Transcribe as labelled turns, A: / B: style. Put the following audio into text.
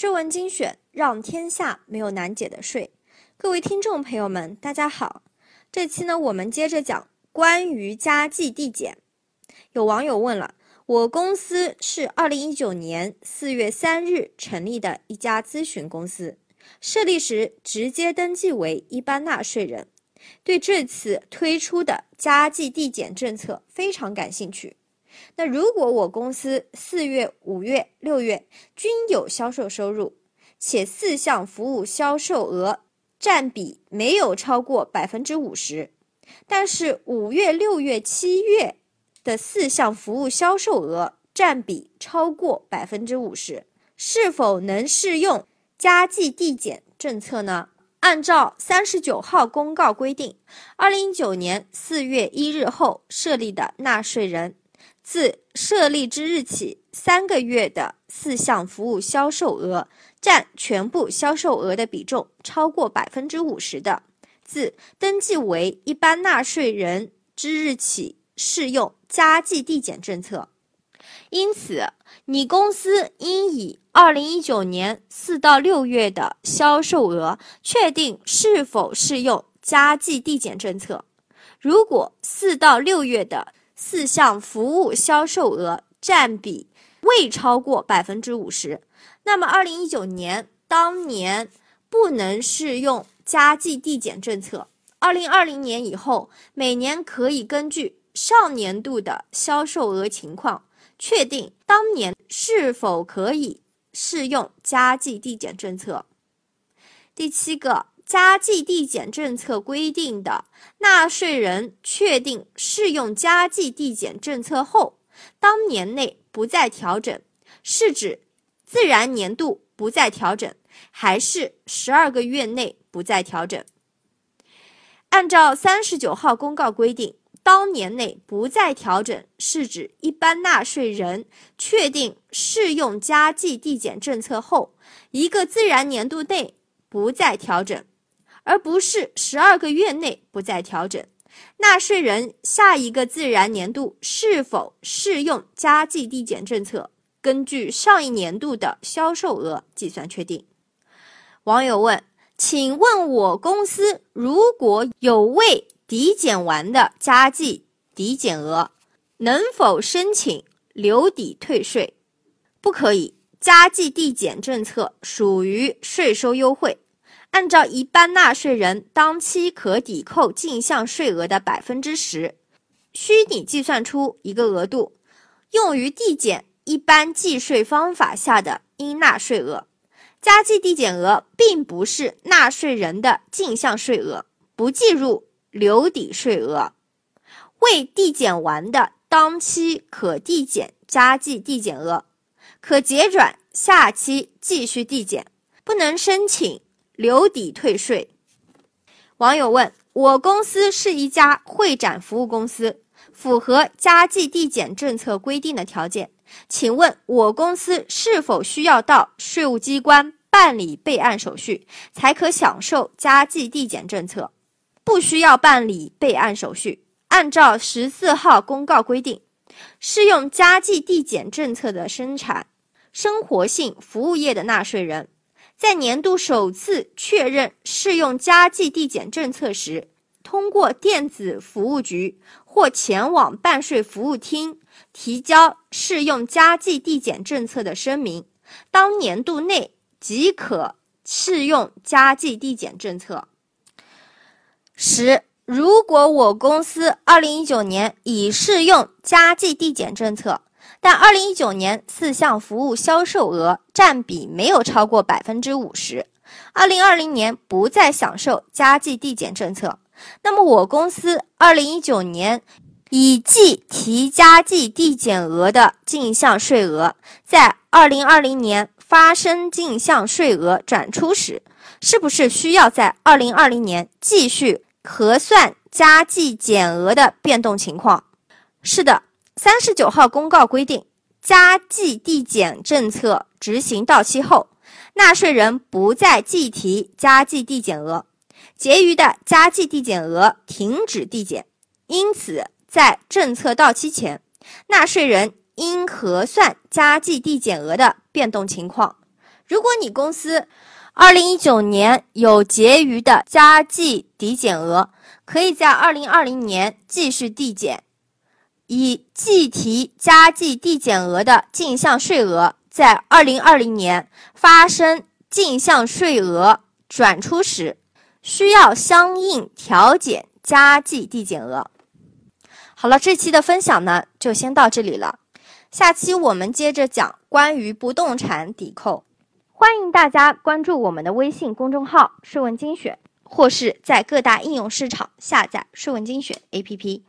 A: 税文精选，让天下没有难解的税。各位听众朋友们，大家好。这期呢，我们接着讲关于家计递减。有网友问了，我公司是二零一九年四月三日成立的一家咨询公司，设立时直接登记为一般纳税人，对这次推出的家计递减政策非常感兴趣。那如果我公司四月、五月、六月均有销售收入，且四项服务销售额占比没有超过百分之五十，但是五月、六月、七月的四项服务销售额占比超过百分之五十，是否能适用加计递减政策呢？按照三十九号公告规定，二零一九年四月一日后设立的纳税人。自设立之日起三个月的四项服务销售额占全部销售额的比重超过百分之五十的，自登记为一般纳税人之日起适用加计递减政策。因此，你公司应以二零一九年四到六月的销售额确定是否适用加计递减政策。如果四到六月的四项服务销售额占比未超过百分之五十，那么二零一九年当年不能适用加计递减政策。二零二零年以后，每年可以根据上年度的销售额情况，确定当年是否可以适用加计递减政策。第七个。加计递减政策规定的纳税人确定适用加计递减政策后，当年内不再调整，是指自然年度不再调整，还是十二个月内不再调整？按照三十九号公告规定，当年内不再调整，是指一般纳税人确定适用加计递减政策后，一个自然年度内不再调整。而不是十二个月内不再调整，纳税人下一个自然年度是否适用加计递减政策，根据上一年度的销售额计算确定。网友问：请问我公司如果有未抵减完的加计抵减额，能否申请留抵退税？不可以，加计递减政策属于税收优惠。按照一般纳税人当期可抵扣进项税额的百分之十，虚拟计算出一个额度，用于递减一般计税方法下的应纳税额。加计递减额并不是纳税人的进项税额，不计入留抵税额。未递减完的当期可递减加计递减额，可结转下期继续递减，不能申请。留抵退税。网友问：我公司是一家会展服务公司，符合加计递减政策规定的条件，请问我公司是否需要到税务机关办理备案手续，才可享受加计递减政策？不需要办理备案手续。按照十四号公告规定，适用加计递减政策的生产生活性服务业的纳税人。在年度首次确认适用加计递减政策时，通过电子服务局或前往办税服务厅提交适用加计递减政策的声明，当年度内即可适用加计递减政策。十，如果我公司二零一九年已适用加计递减政策。但二零一九年四项服务销售额占比没有超过百分之五十，二零二零年不再享受加计递减政策。那么我公司二零一九年已计提加计递减额的进项税额，在二零二零年发生进项税额转出时，是不是需要在二零二零年继续核算加计减额的变动情况？是的。三十九号公告规定，加计递减政策执行到期后，纳税人不再计提加计递减额，结余的加计递减额停止递减。因此，在政策到期前，纳税人应核算加计递减额的变动情况。如果你公司二零一九年有结余的加计抵减额，可以在二零二零年继续递减，以计提加计递减额的进项税额，在二零二零年发生进项税额转出时，需要相应调减加计递减额。好了，这期的分享呢，就先到这里了。下期我们接着讲关于不动产抵扣。欢迎大家关注我们的微信公众号“税问精选”，或是在各大应用市场下载“税问精选” APP。